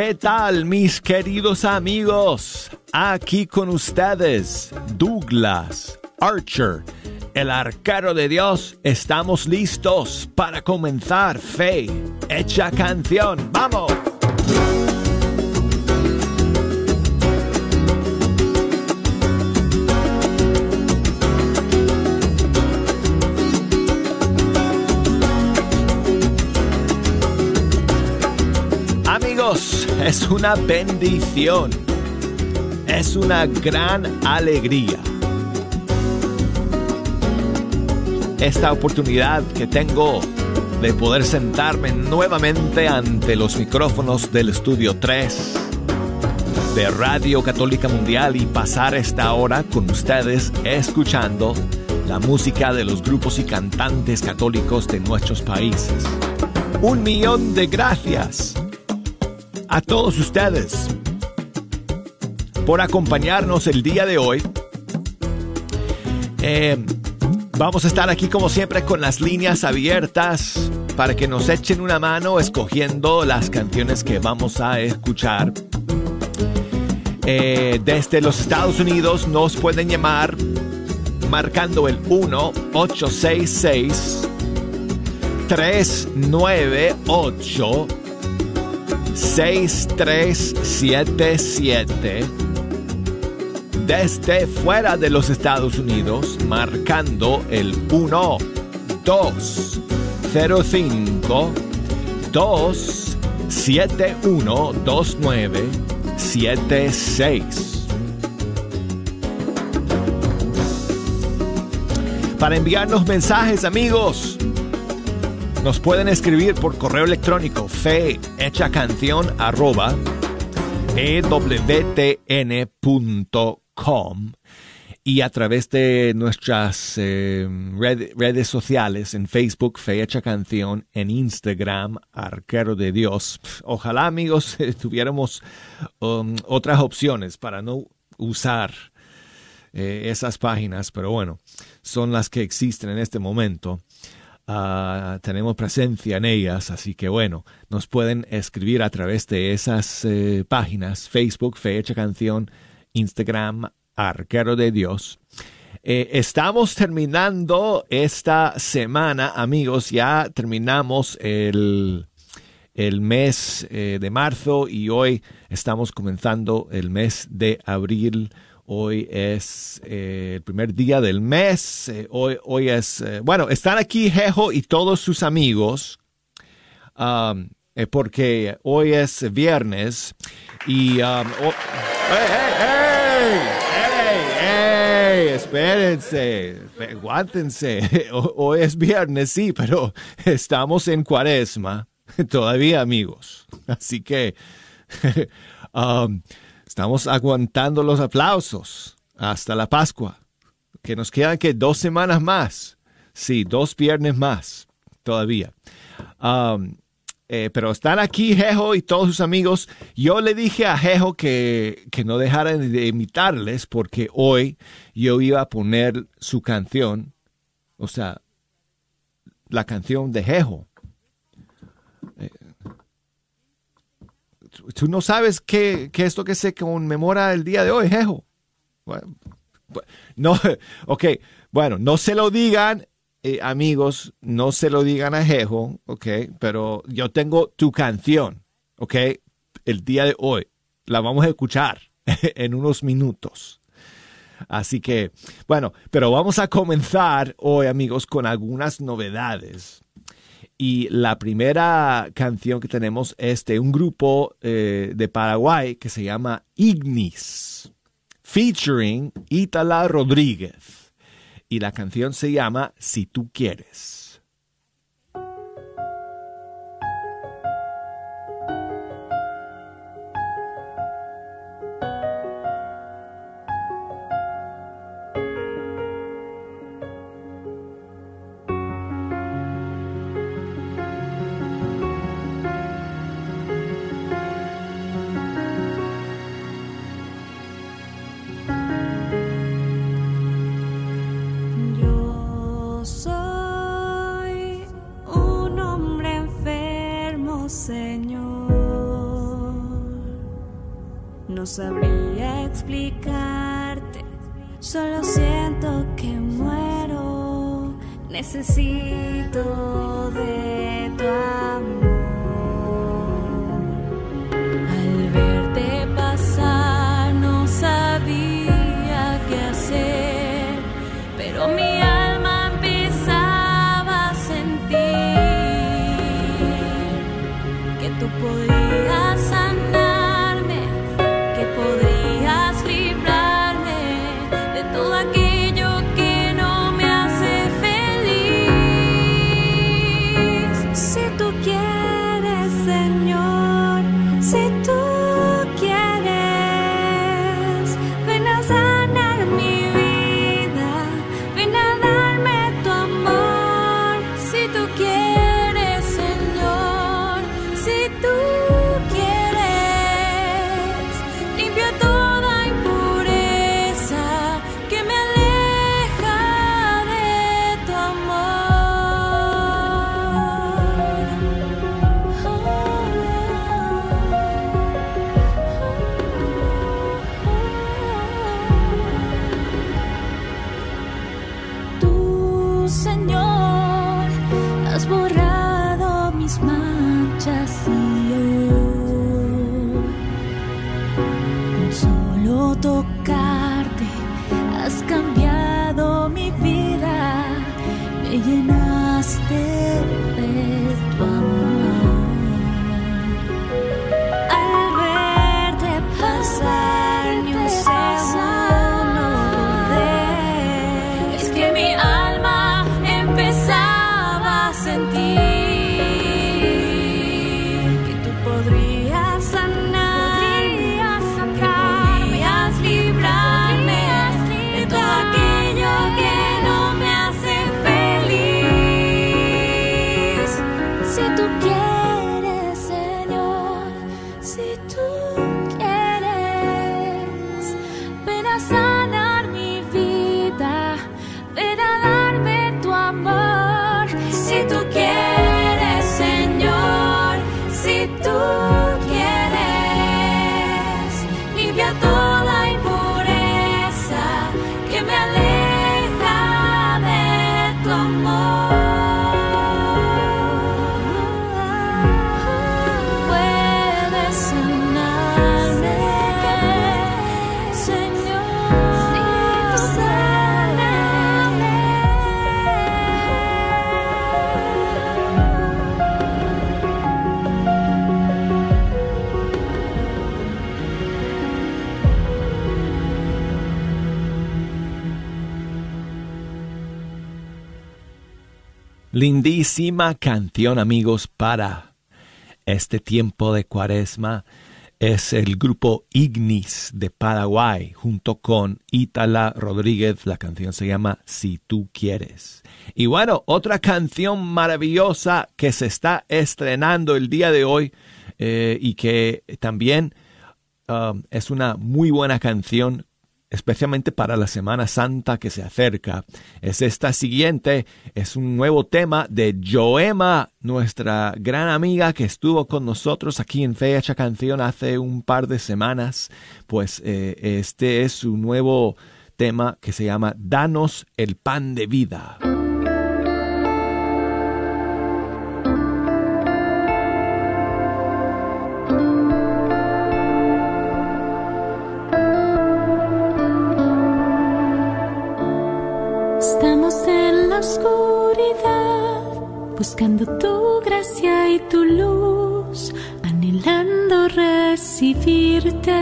¿Qué tal mis queridos amigos? Aquí con ustedes, Douglas Archer, el arquero de Dios. Estamos listos para comenzar Fe, hecha canción. ¡Vamos! Es una bendición, es una gran alegría. Esta oportunidad que tengo de poder sentarme nuevamente ante los micrófonos del Estudio 3 de Radio Católica Mundial y pasar esta hora con ustedes escuchando la música de los grupos y cantantes católicos de nuestros países. Un millón de gracias a todos ustedes por acompañarnos el día de hoy. Eh, vamos a estar aquí como siempre con las líneas abiertas para que nos echen una mano escogiendo las canciones que vamos a escuchar. Eh, desde los Estados Unidos nos pueden llamar marcando el 1-866 398 6377 desde fuera de los Estados Unidos marcando el 1 2 0 5 2 7 1 2 9 7 6 para enviarnos mensajes amigos nos pueden escribir por correo electrónico fe arroba ewtn.com y a través de nuestras eh, redes sociales en Facebook, Fe Hecha Canción, en Instagram, Arquero de Dios. Ojalá amigos tuviéramos um, otras opciones para no usar eh, esas páginas, pero bueno, son las que existen en este momento. Ah, tenemos presencia en ellas, así que bueno, nos pueden escribir a través de esas eh, páginas, Facebook, Fecha Canción, Instagram, Arquero de Dios. Eh, estamos terminando esta semana, amigos, ya terminamos el, el mes eh, de marzo y hoy estamos comenzando el mes de abril Hoy es eh, el primer día del mes. Eh, hoy, hoy es, eh, bueno, están aquí Jejo y todos sus amigos, um, porque hoy es viernes y... Um, ¡Hey, hey, Espérense, aguántense. Hoy es viernes, sí, pero estamos en cuaresma todavía, amigos. Así que... Um, Estamos aguantando los aplausos hasta la Pascua, que nos quedan que dos semanas más. Sí, dos viernes más todavía. Eh, pero están aquí Jejo y todos sus amigos. Yo le dije a Jejo que, que no dejaran de imitarles porque hoy yo iba a poner su canción, o sea, la canción de Jejo. Tú no sabes qué, qué, es lo que se conmemora el día de hoy, Jejo. no, ok, bueno, no se lo digan, eh, amigos, no se lo digan a Jejo, ok, pero yo tengo tu canción, ok, el día de hoy. La vamos a escuchar en unos minutos. Así que, bueno, pero vamos a comenzar hoy, amigos, con algunas novedades. Y la primera canción que tenemos es de un grupo eh, de Paraguay que se llama Ignis, featuring Itala Rodríguez. Y la canción se llama Si tú quieres. Necesito Lindísima canción, amigos, para este tiempo de cuaresma. Es el grupo Ignis de Paraguay junto con Ítala Rodríguez. La canción se llama Si tú quieres. Y bueno, otra canción maravillosa que se está estrenando el día de hoy eh, y que también um, es una muy buena canción especialmente para la Semana Santa que se acerca. Es esta siguiente, es un nuevo tema de Joema, nuestra gran amiga que estuvo con nosotros aquí en Fecha Canción hace un par de semanas. Pues eh, este es su nuevo tema que se llama Danos el pan de vida. Oscuridad, buscando tu gracia y tu luz, anhelando recibirte.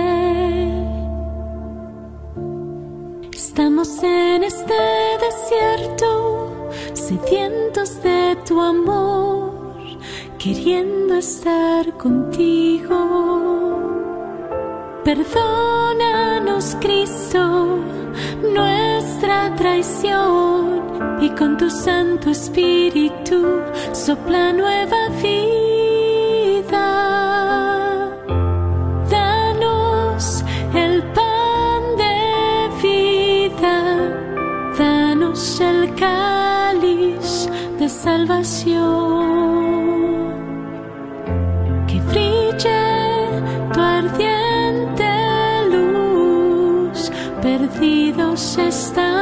Estamos en este desierto, sedientos de tu amor, queriendo estar contigo. Perdónanos, Cristo, traición y con tu Santo Espíritu sopla nueva vida. Danos el pan de vida, danos el cáliz de salvación. Que brille tu ardiente perdidos estamos,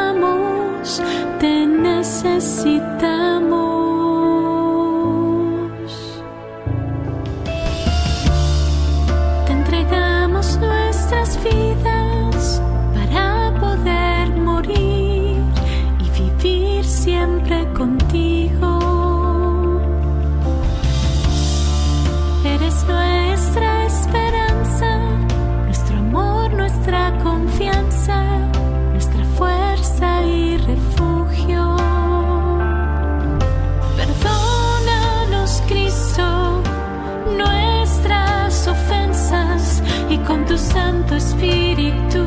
con tu Santo Espíritu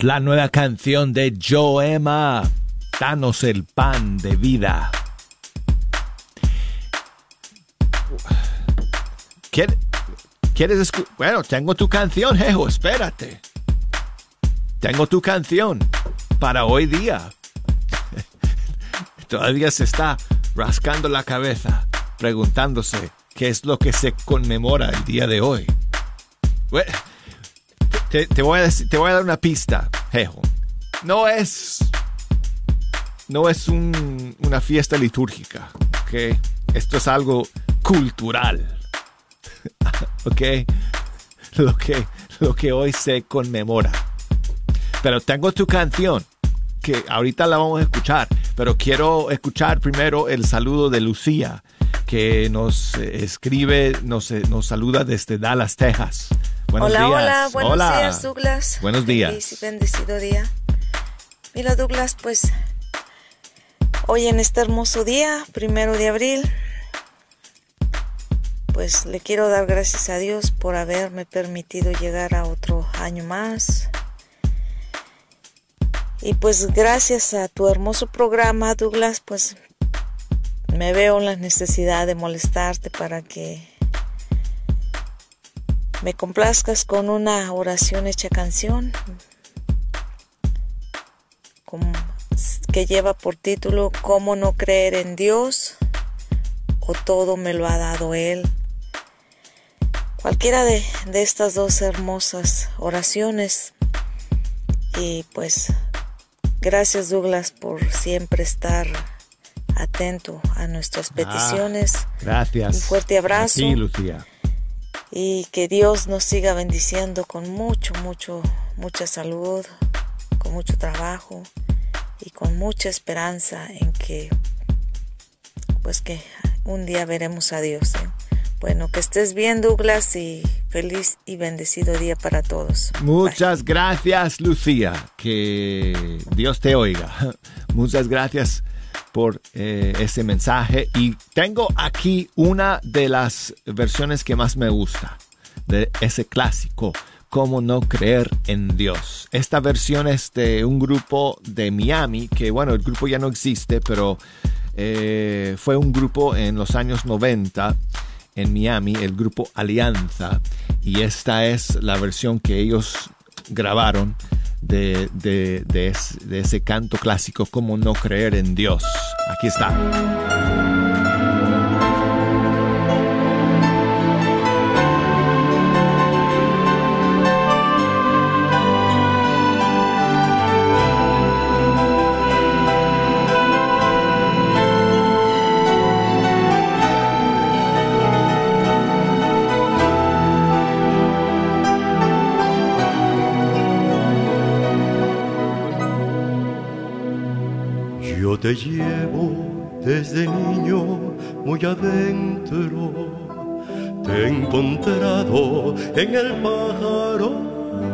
La nueva canción de Joema. Danos el pan de vida. ¿Quiere- ¿Quieres escuchar? Bueno, tengo tu canción, Jejo, espérate. Tengo tu canción para hoy día. Todavía se está rascando la cabeza, preguntándose qué es lo que se conmemora el día de hoy. Bue- te, voy a te voy a dar una pista, Jejo. No es. No es un- una fiesta litúrgica, ¿ok? Esto es algo cultural, ¿ok? Lo que, lo que hoy se conmemora. Pero tengo tu canción, que ahorita la vamos a escuchar, pero quiero escuchar primero el saludo de Lucía, que nos eh, escribe, nos, eh, nos saluda desde Dallas, Texas. Buenos hola, días. hola, buenos Hola. días, Douglas. Buenos días. Feliz y bendecido día. Mira, Douglas, pues hoy en este hermoso día, primero de abril, pues le quiero dar gracias a Dios por haberme permitido llegar a otro año más. Y pues gracias a tu hermoso programa, Douglas, pues me veo en la necesidad de molestarte para que me complazcas con una oración hecha canción que lleva por título ¿Cómo no creer en Dios? o todo me lo ha dado Él. Cualquiera de, de estas dos hermosas oraciones. Y pues gracias Douglas por siempre estar atento a nuestras ah, peticiones. gracias. Un fuerte abrazo. Sí, Lucía. Y que Dios nos siga bendiciendo con mucho, mucho, mucha salud, con mucho trabajo y con mucha esperanza en que, pues que un día veremos a Dios. ¿eh? Bueno, que estés bien, Douglas, y feliz y bendecido día para todos. Muchas gracias, Lucía. Que Dios te oiga. Muchas gracias por eh, ese mensaje. Y tengo aquí una de las versiones que más me gusta de ese clásico. Cómo no creer en Dios. Esta versión es de un grupo de Miami, que bueno, el grupo ya no existe, pero eh, fue un grupo en los años 90 en Miami, el grupo Alianza, y esta es la versión que ellos grabaron de, de, ese canto clásico, como no creer en Dios. Aquí está. Te llevo desde niño muy adentro. Te he encontrado en el pájaro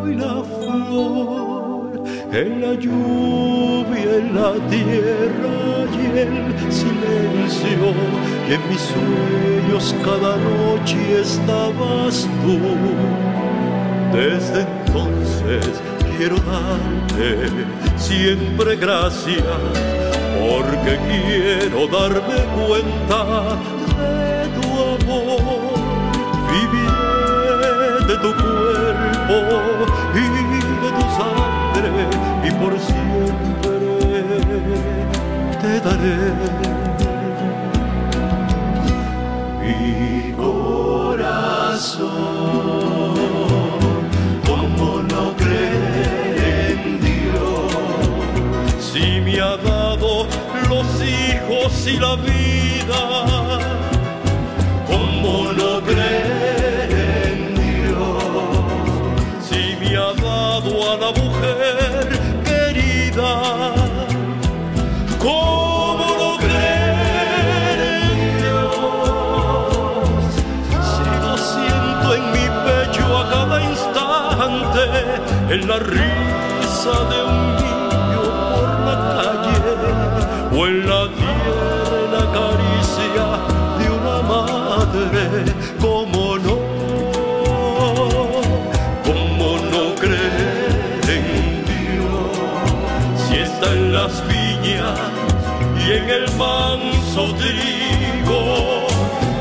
y la flor, en la lluvia, en la tierra y el silencio. Y en mis sueños cada noche estabas tú. Desde entonces quiero darte siempre gracias porque quiero darme cuenta de tu amor. Viviré de tu cuerpo y de tu sangre y por siempre te daré mi corazón. Y la vida. ¿Cómo no creer Dios si me ha dado a la mujer querida? ¿Cómo no creer Dios si lo siento en mi pecho a cada instante en la risa de madre, como no, como no creer en Dios, si está en las viñas y en el manso trigo,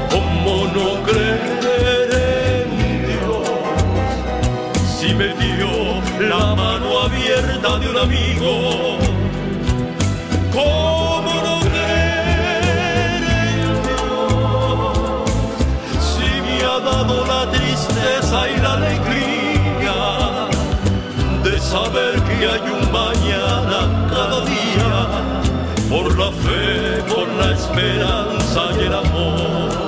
como no creer en Dios, si me dio la mano abierta de un amigo, y saber que hay un mañana cada día, por la fe, por la esperanza y el amor.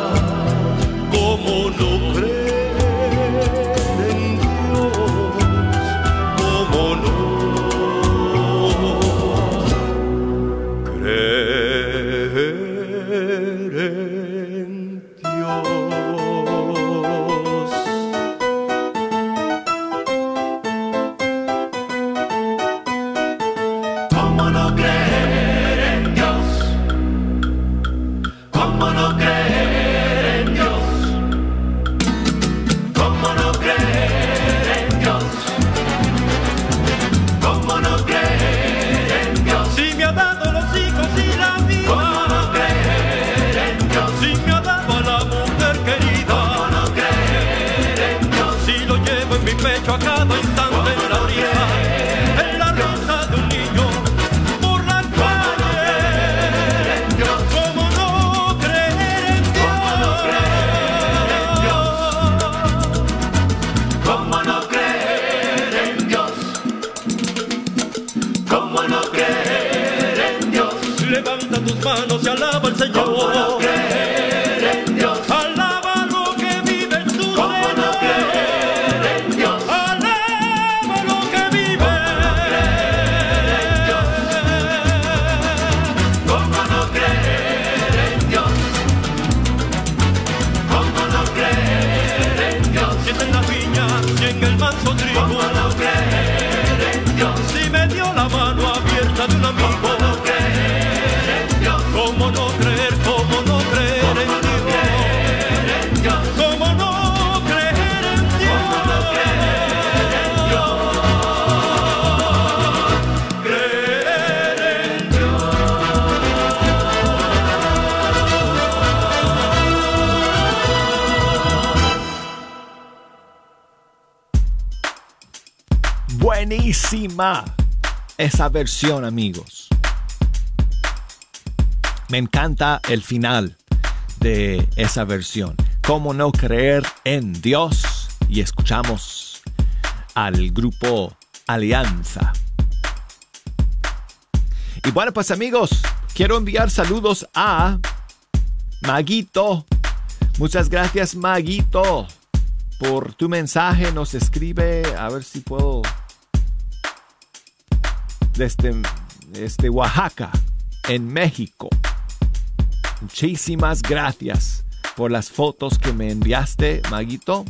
como no creen en Dios. Levanta tus manos y alaba el esa versión, amigos. Me encanta el final de esa versión. ¿Cómo no creer en Dios? Y escuchamos al grupo Alianza. Y bueno, pues amigos, quiero enviar saludos a Maguito. Muchas gracias, Maguito, por tu mensaje. Nos escribe, a ver si puedo. Desde, desde Oaxaca, en México. Muchísimas gracias por las fotos que me enviaste, Maguito.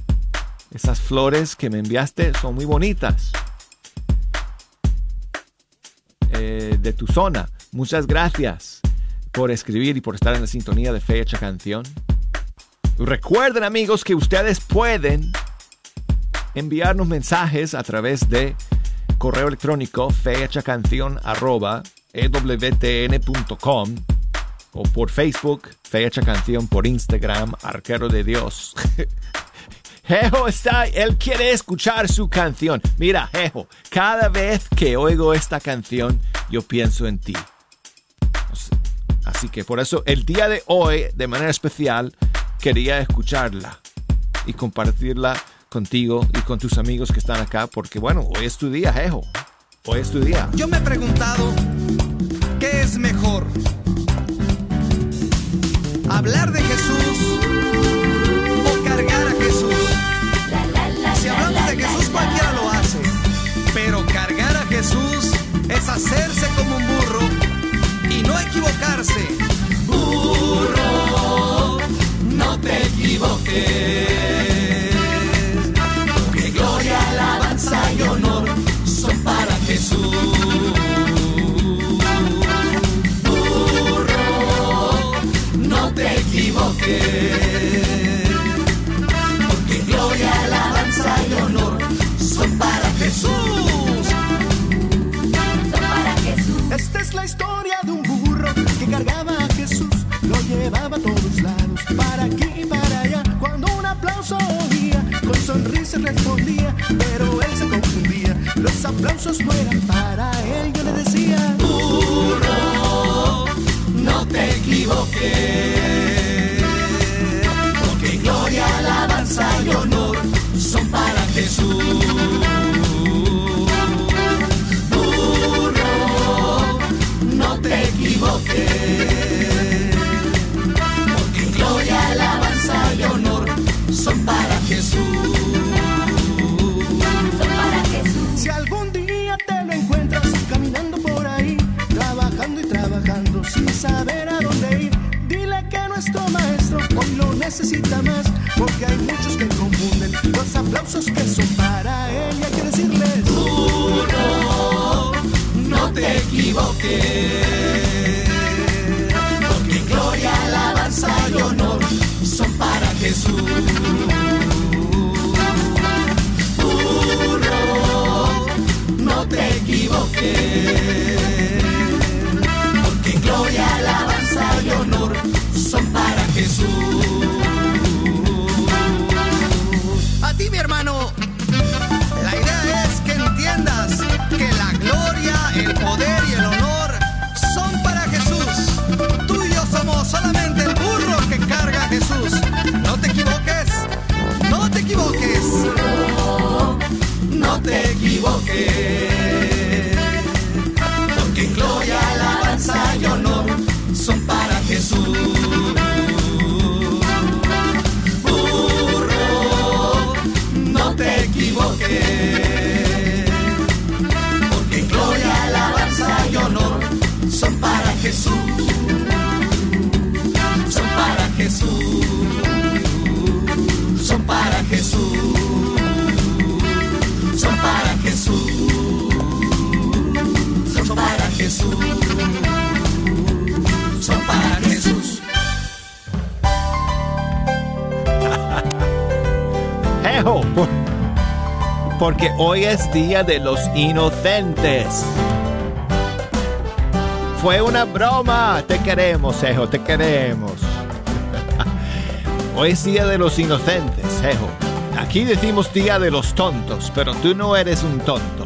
Esas flores que me enviaste son muy bonitas. Eh, de tu zona. Muchas gracias por escribir y por estar en la sintonía de Fecha Canción. Recuerden amigos que ustedes pueden enviarnos mensajes a través de correo electrónico fechacancion.ewtn.com o por Facebook, Fecha Canción, por Instagram, Arquero de Dios. Jejo está, él quiere escuchar su canción. Mira, Jejo, cada vez que oigo esta canción, yo pienso en ti. Así que por eso el día de hoy, de manera especial, quería escucharla y compartirla contigo y con tus amigos que están acá, porque bueno, hoy es tu día, Jejo. Hoy es tu día. Yo me he preguntado, ¿qué es mejor? ¿Hablar de Jesús o cargar a Jesús? Si hablamos de Jesús, cualquiera lo hace. Pero cargar a Jesús es hacerse como un burro y no equivocarse. Burro, no te equivoques. Para Jesús. Esta es la historia de un burro que cargaba a Jesús, lo llevaba a todos lados, para aquí y para allá. Cuando un aplauso oía, con sonrisa respondía, pero él se confundía. Los aplausos no eran para él, yo le decía, burro, no te equivoques. Porque gloria, alabanza y honor son para Jesús. Porque hoy es día de los inocentes. Fue una broma. Te queremos, Jejo, te queremos. Hoy es día de los inocentes, Jejo. Aquí decimos día de los tontos, pero tú no eres un tonto.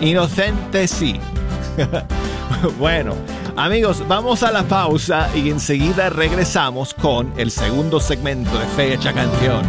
Inocente sí. bueno, amigos, vamos a la pausa y enseguida regresamos con el segundo segmento de Fecha Canción.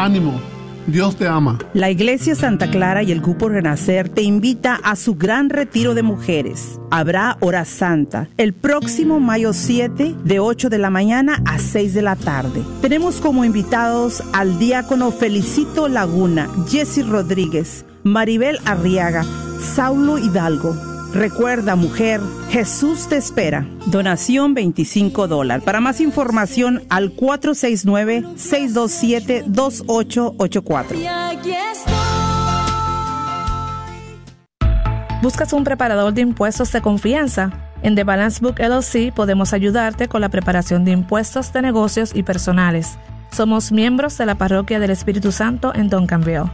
Ánimo, Dios te ama. La Iglesia Santa Clara y el Grupo Renacer te invita a su gran retiro de mujeres. Habrá hora santa el próximo mayo 7 de 8 de la mañana a 6 de la tarde. Tenemos como invitados al diácono Felicito Laguna, Jesse Rodríguez, Maribel Arriaga, Saulo Hidalgo. Recuerda, mujer, Jesús te espera. Donación 25 dólares. Para más información al 469-627-2884. Y aquí estoy. ¿Buscas un preparador de impuestos de confianza? En The Balance Book LLC podemos ayudarte con la preparación de impuestos de negocios y personales. Somos miembros de la Parroquia del Espíritu Santo en Duncanville.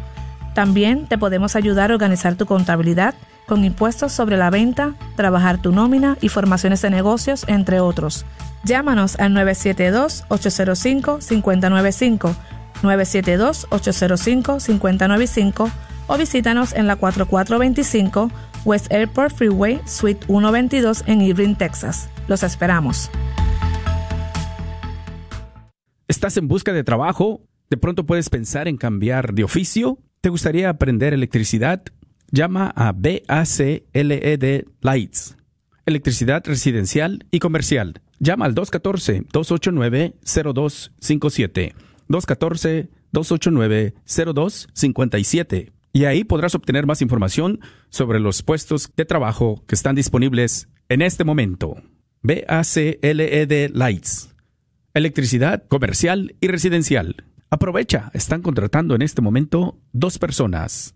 También te podemos ayudar a organizar tu contabilidad con impuestos sobre la venta, trabajar tu nómina y formaciones de negocios, entre otros. Llámanos al 972-805-595, 972-805-595 o visítanos en la 4425 West Airport Freeway, Suite 122 en Irving, Texas. Los esperamos. ¿Estás en busca de trabajo? ¿De pronto puedes pensar en cambiar de oficio? ¿Te gustaría aprender electricidad? Llama a BAC LED Lights. Electricidad residencial y comercial. Llama al 214-289-0257. 214-289-0257. Y ahí podrás obtener más información sobre los puestos de trabajo que están disponibles en este momento. BAC LED Lights. Electricidad comercial y residencial. Aprovecha, están contratando en este momento dos personas.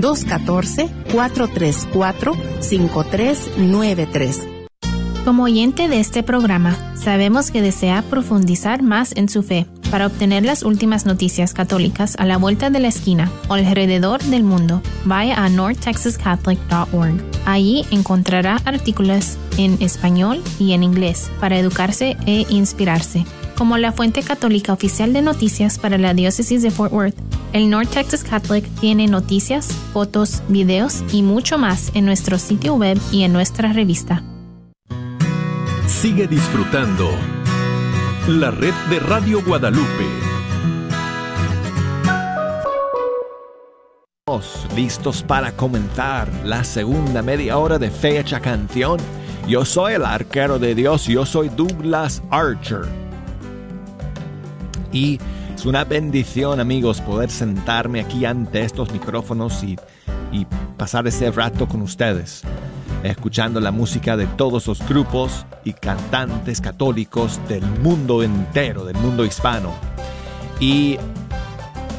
214-434-5393. Como oyente de este programa, sabemos que desea profundizar más en su fe para obtener las últimas noticias católicas a la vuelta de la esquina o alrededor del mundo. Vaya a northtexascatholic.org. Allí encontrará artículos en español y en inglés para educarse e inspirarse. Como la fuente católica oficial de noticias para la diócesis de Fort Worth, el North Texas Catholic tiene noticias, fotos, videos y mucho más en nuestro sitio web y en nuestra revista. Sigue disfrutando la red de Radio Guadalupe. Estamos listos para comentar la segunda media hora de Fecha Canción. Yo soy el arquero de Dios, yo soy Douglas Archer. Y es una bendición, amigos, poder sentarme aquí ante estos micrófonos y, pasar ese rato con ustedes, escuchando la música de todos los grupos y cantantes católicos del mundo entero, del mundo hispano. Y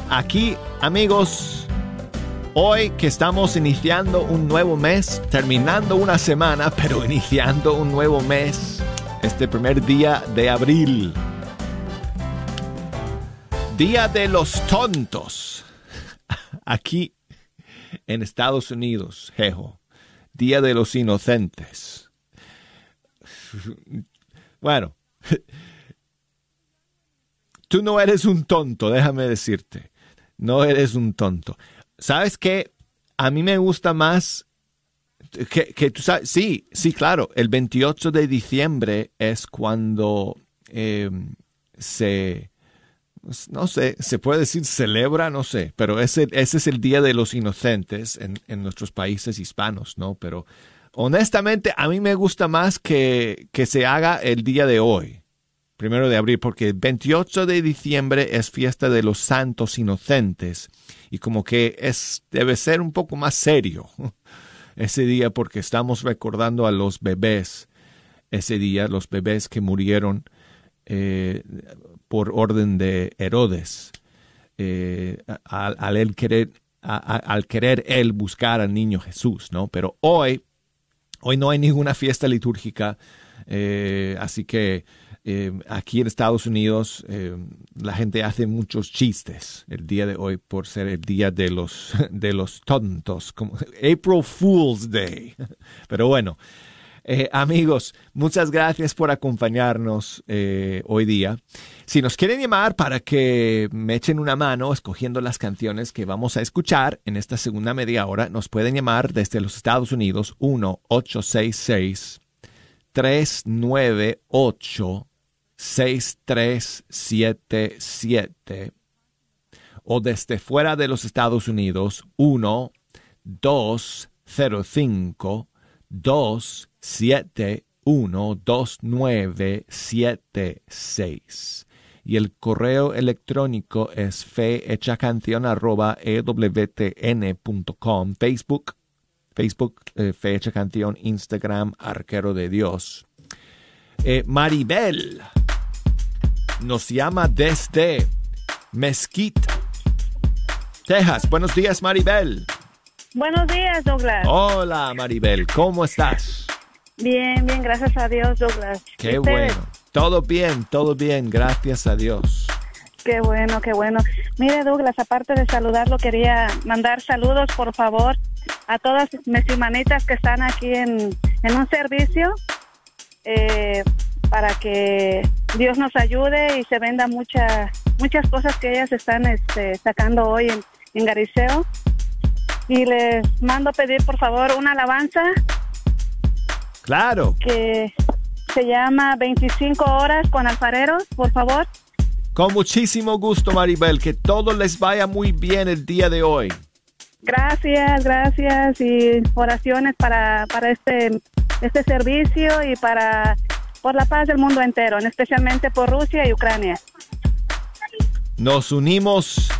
aquí, amigos, Hoy que estamos iniciando un nuevo mes, terminando una semana, pero iniciando un nuevo mes, este primer día de abril. Día de los tontos. Aquí en Estados Unidos, jejo. Día de los inocentes. Bueno, tú no eres un tonto, déjame decirte. No eres un tonto. ¿Sabes qué? A mí me gusta más que, que tú sabes, sí, sí, claro, el 28 de diciembre es cuando eh, se, no sé, se puede decir celebra, no sé, pero ese, ese es el Día de los Inocentes en, en nuestros países hispanos, ¿no? Pero honestamente a mí me gusta más que, que se haga el día de hoy, primero de abril, porque el 28 de diciembre es fiesta de los santos inocentes y como que es, debe ser un poco más serio ese día porque estamos recordando a los bebés ese día, los bebés que murieron eh, por orden de Herodes, eh, al, al, él querer, al querer él buscar al niño Jesús, ¿no? Pero hoy, hoy no hay ninguna fiesta litúrgica, eh, así que eh, aquí en Estados Unidos la gente hace muchos chistes el día de hoy por ser el día de los, de los tontos, como April Fool's Day. Pero bueno, eh, amigos, muchas gracias por acompañarnos eh, hoy día. Si nos quieren llamar para que me echen una mano escogiendo las canciones que vamos a escuchar en esta segunda media hora, nos pueden llamar desde los Estados Unidos 1-866 398 6377 o desde fuera de los Estados Unidos 1 205 271 2976 y el correo electrónico es fehechacancion arroba ewtn.com Facebook Facebook eh, Instagram Arquero de Dios eh, Maribel nos llama desde Mesquite, Texas. Buenos días, Maribel. Buenos días, Douglas. Hola, Maribel. ¿Cómo estás? Bien, bien, gracias a Dios, Douglas. Qué bueno. Todo bien, todo bien, gracias a Dios. Qué bueno, qué bueno. Mire, Douglas, aparte de saludarlo, quería mandar saludos, por favor, a todas mis hermanitas que están aquí en, en un servicio. Eh, para que Dios nos ayude y se venda mucha, muchas cosas que ellas están este, sacando hoy en, en Gariceo. Y les mando a pedir, por favor, una alabanza. Claro. Que se llama 25 horas con alfareros, por favor. Con muchísimo gusto, Maribel. Que todo les vaya muy bien el día de hoy. Gracias, gracias. Y oraciones para, para este, este servicio y para por la paz del mundo entero, especialmente por Rusia y Ucrania. Nos unimos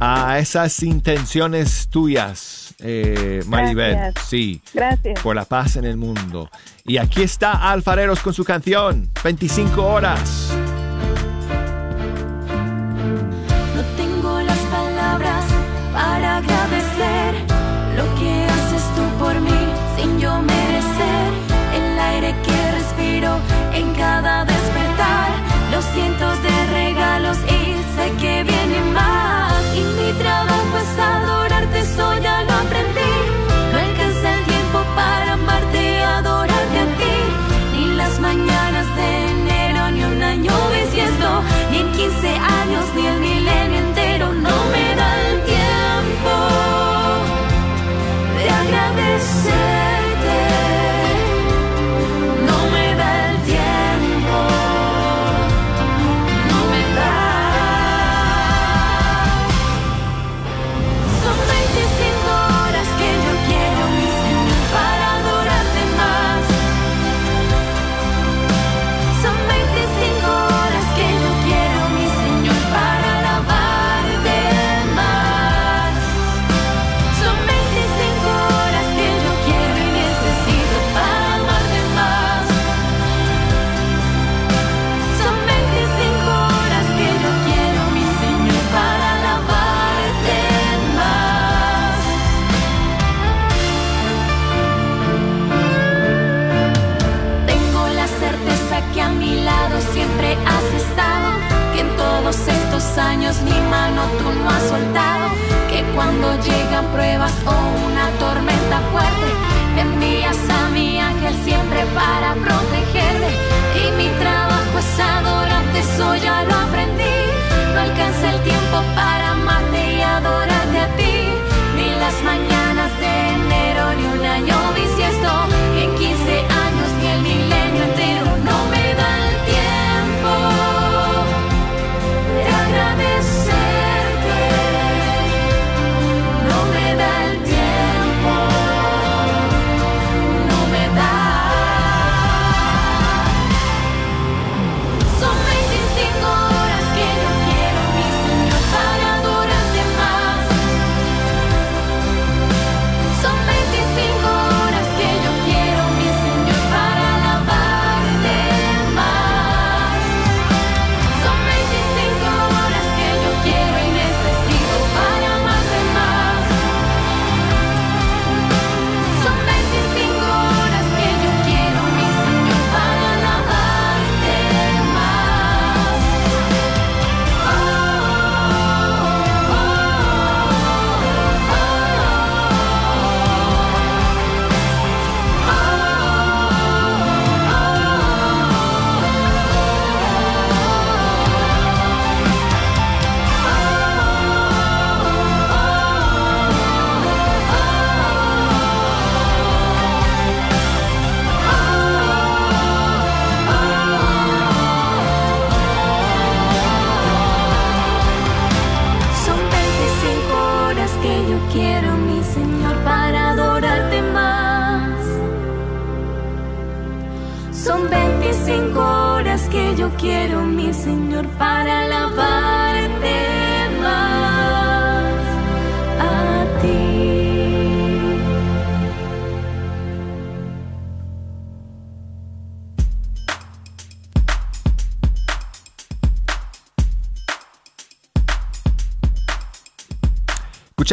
a esas intenciones tuyas, eh, Maribel. Gracias. Sí. Gracias. Por la paz en el mundo. Y aquí está Alfareros con su canción, 25 horas. No tengo las palabras para agradecer lo que haces tú por mí sin yo merecer el aire que respiro en cada despertar, los cientos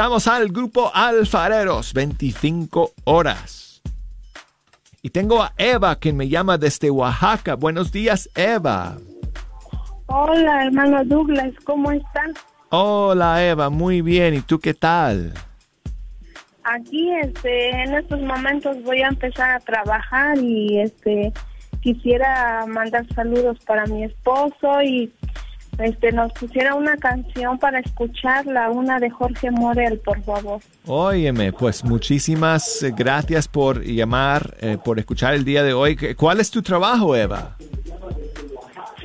Escuchamos al grupo Alfareros, 25 horas. Y tengo a Eva que me llama desde Oaxaca. Buenos días, Eva. Hola, hermano Douglas, ¿cómo están? Hola, Eva, muy bien. ¿Y tú qué tal? Aquí, este, en estos momentos voy a empezar a trabajar y, este, quisiera mandar saludos para mi esposo y, este, nos pusiera una canción para escucharla, una de Jorge Morel, por favor. Óyeme, pues muchísimas eh, gracias por llamar, eh, por escuchar el día de hoy. ¿Qué- ¿Cuál es tu trabajo, Eva?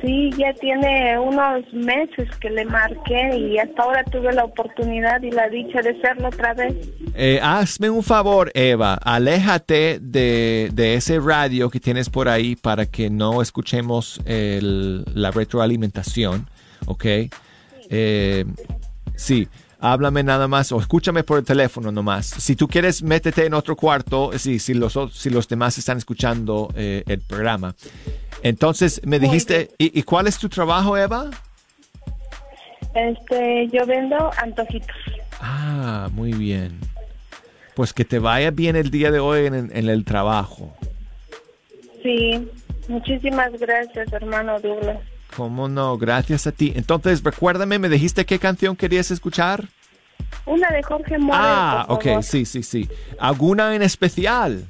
Sí, ya tiene unos meses que le marqué y hasta ahora tuve la oportunidad y la dicha de hacerlo otra vez. Eh, hazme un favor, Eva, aléjate de, de ese radio que tienes por ahí para que no escuchemos el- la retroalimentación, ¿ok? Eh, sí, háblame nada más o escúchame por el teléfono nomás. Si tú quieres, métete en otro cuarto, si, si, los, si los demás están escuchando eh, el programa. Entonces, me dijiste, ¿y, y cuál es tu trabajo, Eva? Este, yo vendo antojitos. Ah, muy bien. Pues que te vaya bien el día de hoy en, en el trabajo. Sí, muchísimas gracias, hermano Douglas. ¿Cómo no? Gracias a ti. Entonces, recuérdame, me dijiste qué canción querías escuchar. Una de Jorge Morel. ah, por ok, sí, sí, sí. ¿Alguna en especial?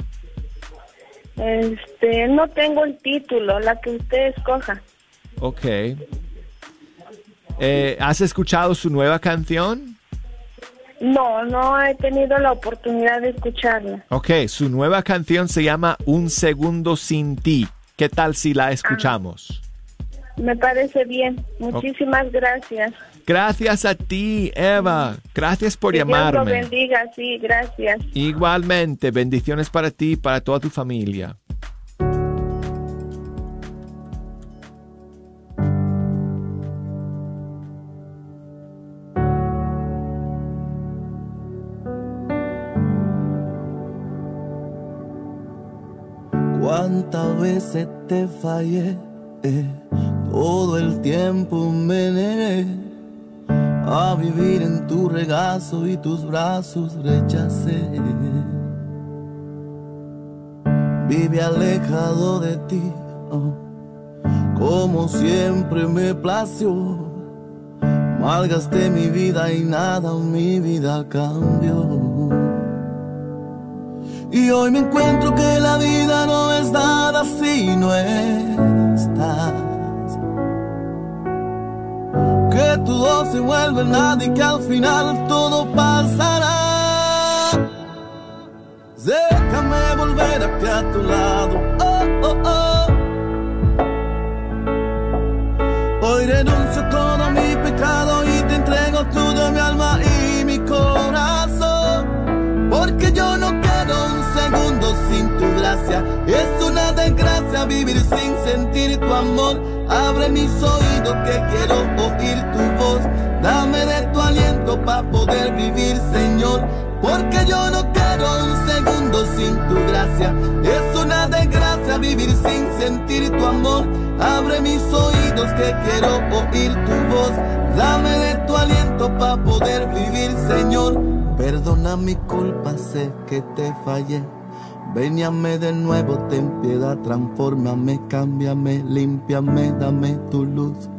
Este, no tengo el título, la que usted escoja. Ok. Eh, ¿Has escuchado su nueva canción? No, no he tenido la oportunidad de escucharla. Ok, su nueva canción se llama Un Segundo Sin Ti. ¿Qué tal si la escuchamos? Me parece bien. Muchísimas gracias. Gracias a ti, Eva. Gracias por Que Dios lo llamarme. bendiga, sí, gracias. Igualmente, bendiciones para ti y para toda tu familia. Cuántas veces te fallé, eh, todo el tiempo me negué a vivir en tu regazo y tus brazos rechacé. Vive alejado de ti, oh, como siempre me plació. Malgasté mi vida y nada mi vida cambió. Y hoy me encuentro que la vida no es nada si no estás. Que todo se vuelve nada y que al final todo pasará. Déjame volver aquí a tu lado. Oh, oh, oh. Hoy renuncio a todo mi pecado Es una desgracia vivir sin sentir tu amor. Abre mis oídos que quiero oír tu voz. Dame de tu aliento para poder vivir, Señor. Porque yo no quiero un segundo sin tu gracia. Es una desgracia vivir sin sentir tu amor. Abre mis oídos que quiero oír tu voz. Dame de tu aliento para poder vivir, Señor. Perdona mi culpa, sé que te fallé. Veníame de nuevo, ten piedad, transfórmame, cámbiame, límpiame, dame tu luz.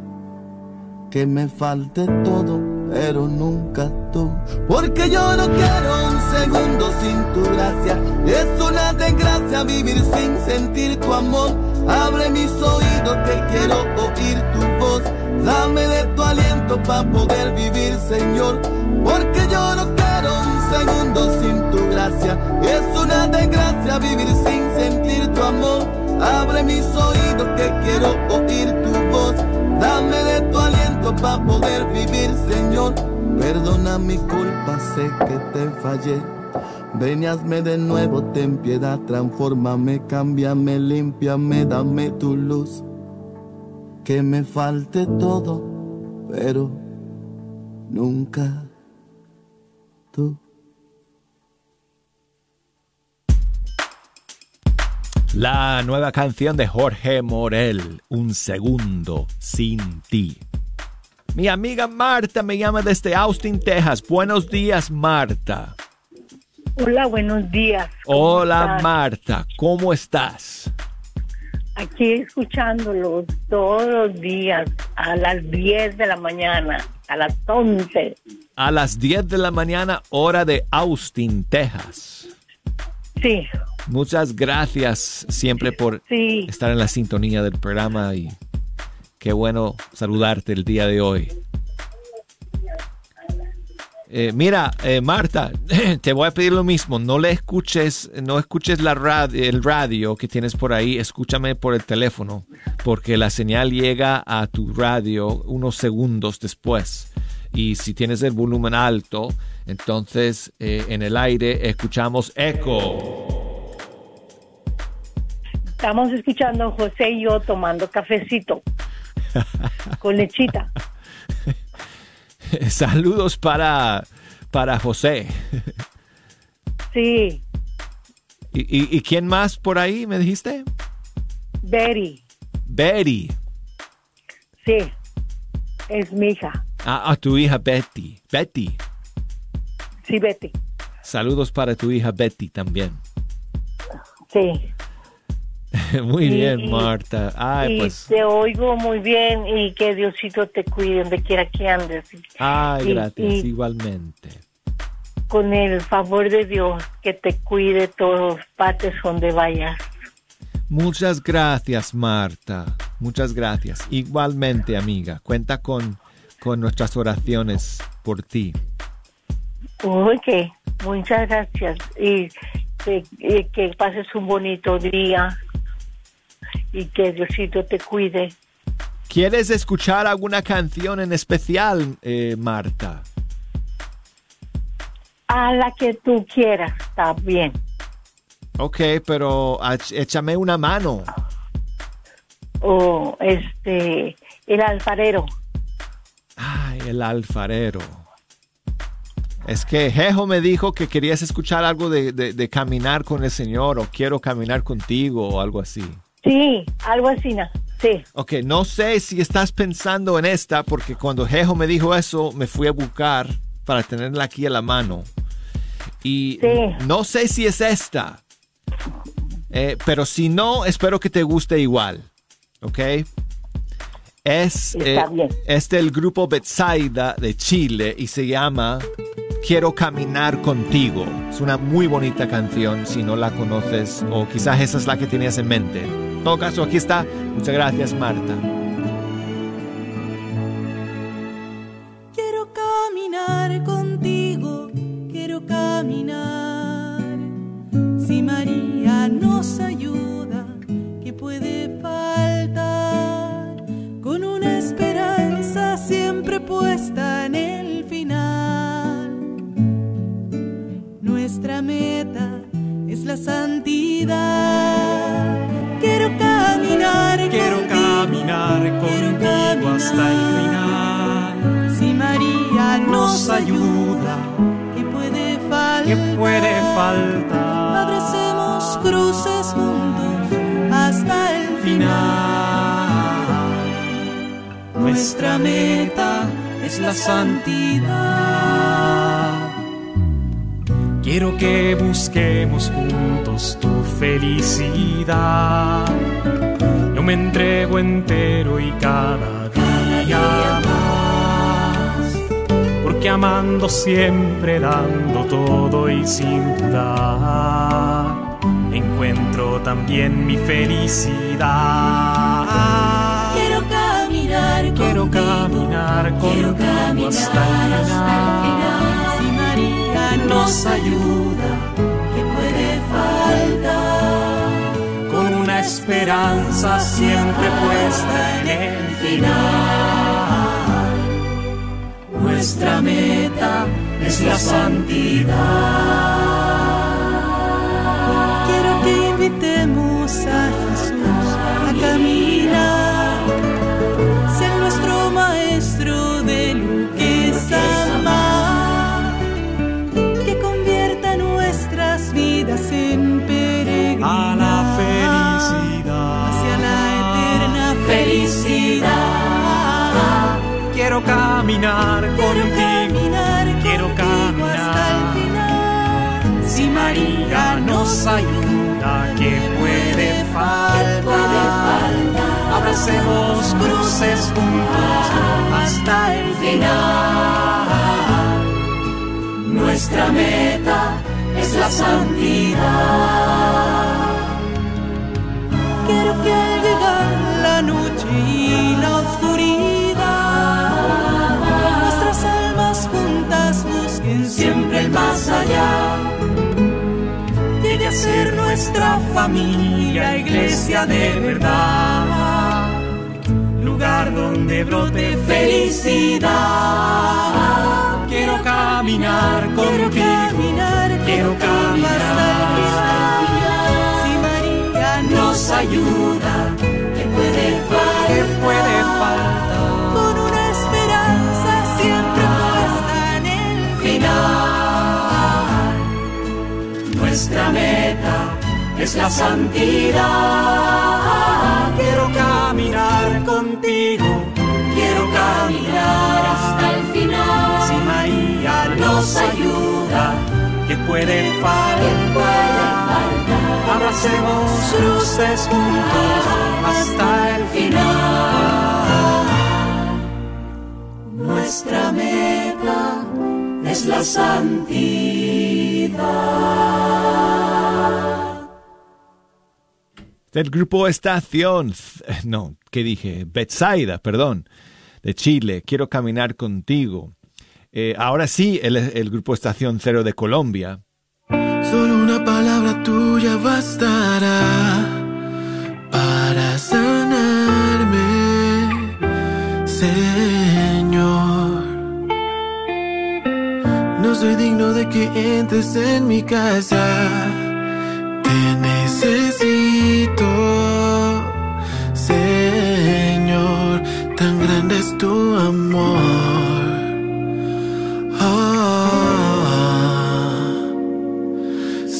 Que me falte todo, pero nunca tú. Porque yo no quiero un segundo sin tu gracia. Es una desgracia vivir sin sentir tu amor. Abre mis oídos que quiero oír tu voz. Dame de tu aliento para poder vivir, Señor. Porque yo no quiero un segundo sin tu Es una desgracia vivir sin sentir tu amor. Abre mis oídos que quiero oír tu voz. Dame de tu aliento para poder vivir, Señor. Perdona mi culpa, sé que te fallé. Ven y de nuevo, ten piedad, transfórmame, cámbiame, límpiame, dame tu luz. Que me falte todo, pero nunca tú. La nueva canción de Jorge Morel, Un segundo sin ti. Mi amiga Marta me llama desde Austin, Texas. Buenos días, Marta. Hola, buenos días. ¿Cómo Hola, estás? Marta. ¿Cómo estás? Aquí escuchándolos todos los días a las 10 de la mañana, a las 11. A las 10 de la mañana, hora de Austin, Texas. Sí, Muchas gracias siempre por Sí. estar en la sintonía del programa y qué bueno saludarte el día de hoy. Eh, mira, eh, Marta, te voy a pedir lo mismo. No le escuches, no escuches la rad- el radio que tienes por ahí. Escúchame por el teléfono, porque la señal llega a tu radio unos segundos después. Y si tienes el volumen alto, entonces eh, en el aire escuchamos eco. Estamos escuchando a José y yo tomando cafecito con lechita. Saludos para, para José. Sí, ¿Y, y, y quién más por ahí me dijiste? Betty, Betty. sí, es mi hija. A, a tu hija Betty. Betty. Sí, Betty, Saludos para tu hija Betty también. sí. Muy bien, y- Marta. Ay, y pues. te oigo muy bien y que Diosito te cuide donde quiera que andes. Ay, y- gracias. Igualmente. Con el favor de Dios, que te cuide todos partes donde vayas. Muchas gracias, Marta. Muchas gracias. Igualmente, amiga. Cuenta con, con nuestras oraciones por ti. Ok, muchas gracias. Y, que- y que pases un bonito día y que Diosito te cuide. ¿Quieres escuchar alguna canción en especial, eh, Marta? A la que tú quieras, está bien. Ok, pero échame una mano. O este, el alfarero. Ay, el alfarero. Es que Jejo me dijo que querías escuchar algo de, de- de caminar con el Señor o quiero caminar contigo o algo así. Sí, algo así, ¿no? Sí. Ok, no sé si estás pensando en esta porque cuando Jejo me dijo eso me fui a buscar para tenerla aquí a la mano. Y no sé si es esta. Eh, pero si no, espero que te guste igual. ¿Ok? Es, Está eh, es del grupo Betsaida de Chile y se llama Quiero caminar contigo. Es una muy bonita canción si no la conoces o quizás esa es la que tenías en mente. En todo caso, aquí está. Muchas gracias, Marta. Quiero caminar contigo, quiero caminar. Si María nos ayuda, ¿qué puede faltar? Con una esperanza siempre puesta en el final. Nuestra meta es la santidad. Quiero caminar, Quiero caminar contigo hasta el final. Si María Nos ayuda, ¿Qué puede faltar? ¿qué puede faltar? Abracemos cruces juntos hasta el final. Nuestra meta es la santidad. Quiero que busquemos juntos tu felicidad. Yo me entrego entero y cada día más. Porque amando siempre, dando todo y sin dudar, encuentro también mi felicidad. Quiero caminar, Quiero caminar contigo hasta el final. Si María Nos ayuda esperanza siempre puesta en el final. Nuestra meta es la santidad. Quiero que invitemos a Jesús a caminar, ser nuestro maestro de lo que es que convierta nuestras vidas en peregrinación Quiero caminar contigo. Quiero caminar hasta el final. Si María nos ayuda, ¿qué puede faltar? Abracemos cruces juntos hasta el final. Nuestra meta es la santidad. Quiero que al llegar la noche allá. Llegue a ser nuestra familia, iglesia de verdad. Lugar donde brote felicidad. Quiero caminar contigo. Quiero caminar hasta el final. Si María nos ayuda. ¿Qué puede? ¿Qué puede Nuestra meta es la santidad. Quiero caminar contigo, quiero caminar hasta el final. Si María nos ayuda, ¿qué puede faltar? Abracemos cruces juntos hasta el final. Nuestra meta es la santidad. Del grupo Estación, no, ¿qué dije? Betsaida, perdón, de Chile, Quiero caminar contigo. Eh, ahora sí, el, el grupo Estación Cero de Colombia. Solo una palabra tuya bastará soy digno de que entres en mi casa. Te necesito, Señor. Tan grande es tu amor. Ah.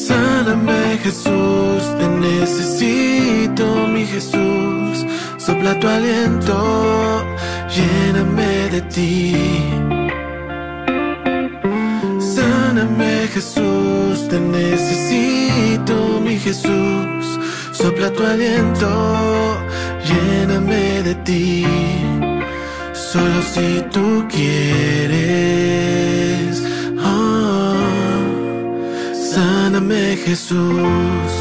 Sáname Jesús, te necesito mi Jesús, sopla tu aliento, lléname de ti. Te necesito mi Jesús, sopla tu aliento, lléname de ti. Solo si tú quieres. ah. Sáname Jesús.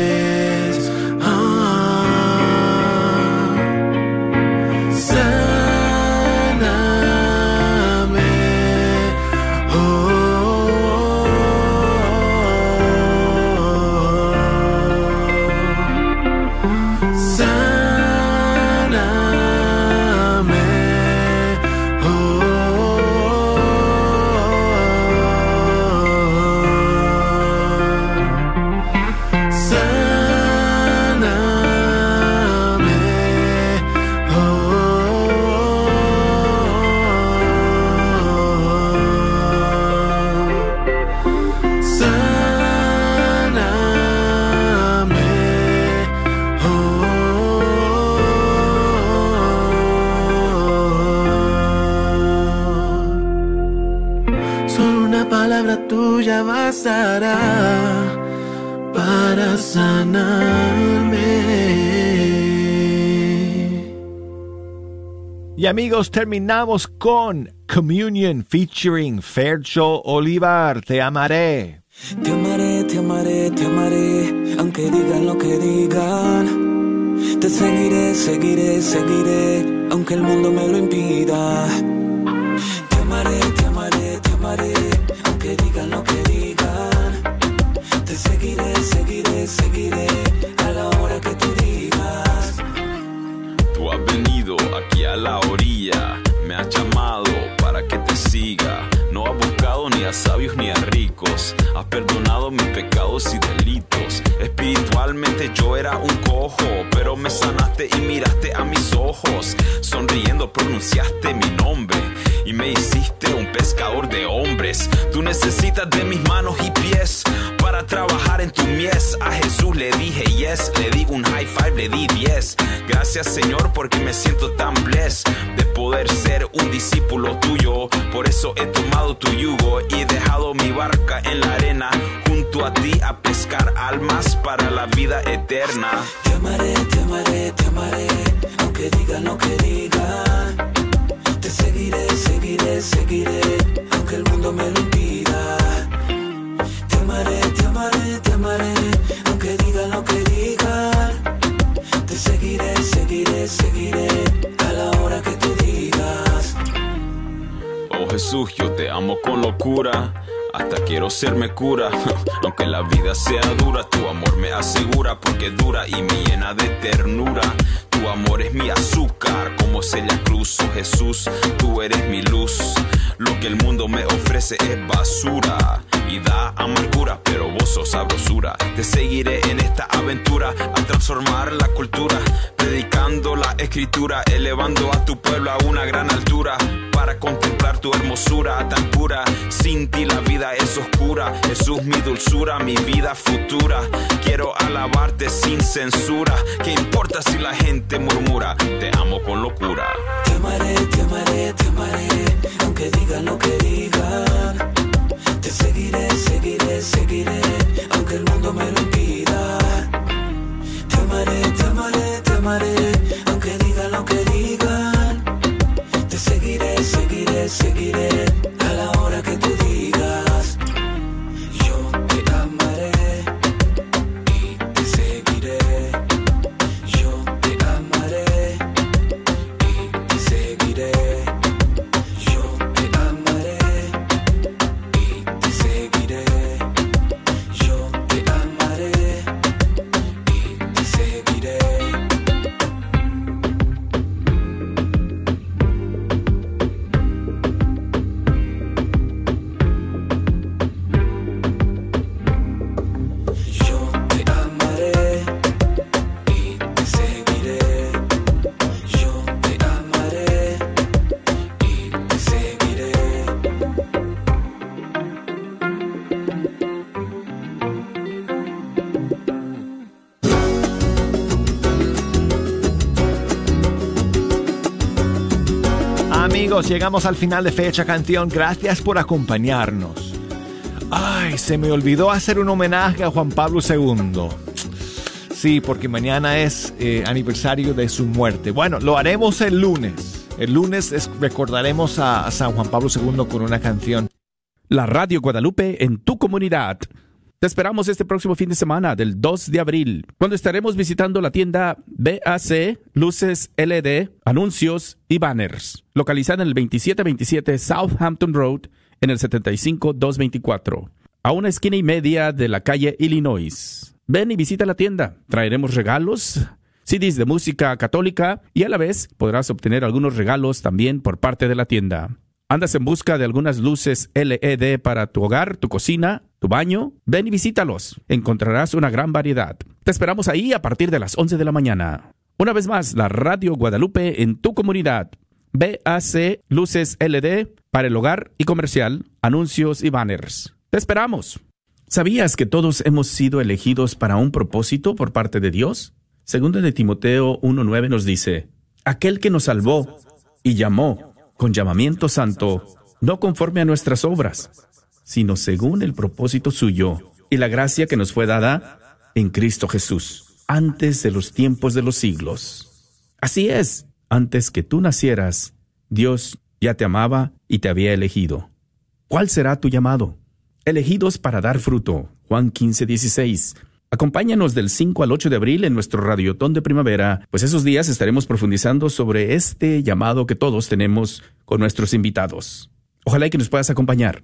Amigos, terminamos con Communion featuring Fercho Olivar, Te amaré. Te amaré, te amaré, te amaré, aunque digan lo que digan. Te seguiré, seguiré, seguiré, aunque el mundo me lo impida. Sabios ni a ricos, has perdonado mis pecados y delitos. Espiritualmente yo era un cojo, pero me sanaste y miraste a mis ojos. Sonriendo pronunciaste mi nombre y me hiciste un pescador de hombres. Tú necesitas de mis manos y pies para trabajar en tu mies. A Jesús le dije yes, le di un high five, le di 10. Señor porque me siento tan blessed de poder ser un discípulo tuyo. Por eso he tomado tu yugo y dejado mi barca en la arena junto a ti a pescar almas para la vida eterna. Te amaré, te amaré, te amaré, aunque digan lo que digan. Te seguiré, seguiré, seguiré, aunque el mundo me lo impida. Te amaré, te amaré, te amaré, seguiré, seguiré, seguiré, a la hora que tú digas. Oh Jesús, yo te amo con locura. Hasta quiero serme cura, aunque la vida sea dura, tu amor me asegura porque dura y me llena de ternura. Tu amor es mi azúcar, como Celia Cruz, oh Jesús, tú eres mi luz. Lo que el mundo me ofrece es basura y da amargura, pero vos sos sabrosura. Te seguiré en esta aventura a transformar la cultura, predicando la escritura, elevando a tu pueblo a una gran altura para contemplar tu hermosura tan pura. Sin ti la vida es oscura. Jesús, mi dulzura, mi vida futura. Quiero alabarte sin censura. ¿Qué importa si la gente murmura? Te amo con locura. Te amaré, te amaré, te amaré, aunque digan lo que digan. Te seguiré, seguiré, seguiré, aunque el mundo me lo impida. Te amaré, te amaré, te amaré, aunque digan lo que digan. Te seguiré, seguiré, seguiré, Llegamos al final de Fecha Canción. Gracias por acompañarnos. Ay, se me olvidó hacer un homenaje a Juan Pablo II. Sí, porque mañana es eh, aniversario de su muerte. Bueno, lo haremos el lunes. El lunes es- recordaremos a, a San Juan Pablo II con una canción. La Radio Guadalupe en tu comunidad. Te esperamos este próximo fin de semana, del 2 de abril, cuando estaremos visitando la tienda BAC Luces LED, Anuncios y Banners, localizada en el 2727 Southampton Road, en el 75224, a una esquina y media de la calle Illinois. Ven y visita la tienda. Traeremos regalos, CDs de música católica y a la vez podrás obtener algunos regalos también por parte de la tienda. ¿Andas en busca de algunas luces LED para tu hogar, tu cocina, tu baño? Ven y visítalos. Encontrarás una gran variedad. Te esperamos ahí a partir de las 11 de la mañana. Una vez más, la Radio Guadalupe en tu comunidad. BAC Luces LED para el hogar y comercial, anuncios y banners. Te esperamos. ¿Sabías que todos hemos sido elegidos para un propósito por parte de Dios? Segundo de Timoteo 1.9 nos dice, aquel que nos salvó y llamó con llamamiento santo, no conforme a nuestras obras, sino según el propósito suyo y la gracia que nos fue dada en Cristo Jesús, antes de los tiempos de los siglos. Así es, antes que tú nacieras, Dios ya te amaba y te había elegido. ¿Cuál será tu llamado? Elegidos para dar fruto. Juan 15, 16. Acompáñanos del 5 al 8 de abril en nuestro Radiotón de Primavera, pues esos días estaremos profundizando sobre este llamado que todos tenemos con nuestros invitados. Ojalá y que nos puedas acompañar.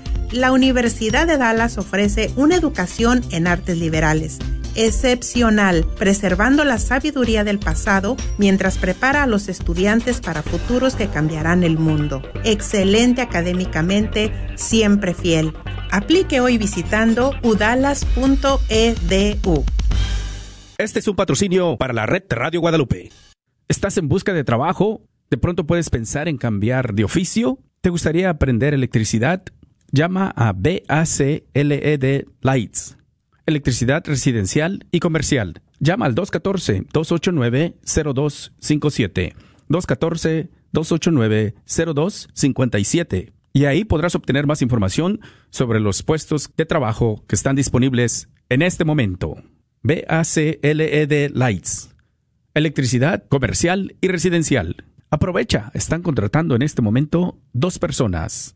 La Universidad de Dallas ofrece una educación en artes liberales excepcional, preservando la sabiduría del pasado mientras prepara a los estudiantes para futuros que cambiarán el mundo. Excelente académicamente, siempre fiel. Aplique hoy visitando udalas.edu. Este es un patrocinio para la red Radio Guadalupe. ¿Estás en busca de trabajo? ¿De pronto puedes pensar en cambiar de oficio? ¿Te gustaría aprender electricidad? Llama a BACLED Lights electricidad residencial y comercial. Llama al 214-289-0257. 214-289-0257. Y ahí podrás obtener más información sobre los puestos de trabajo que están disponibles en este momento. BACLED Lights. Electricidad comercial y residencial. Aprovecha, están contratando en este momento dos personas.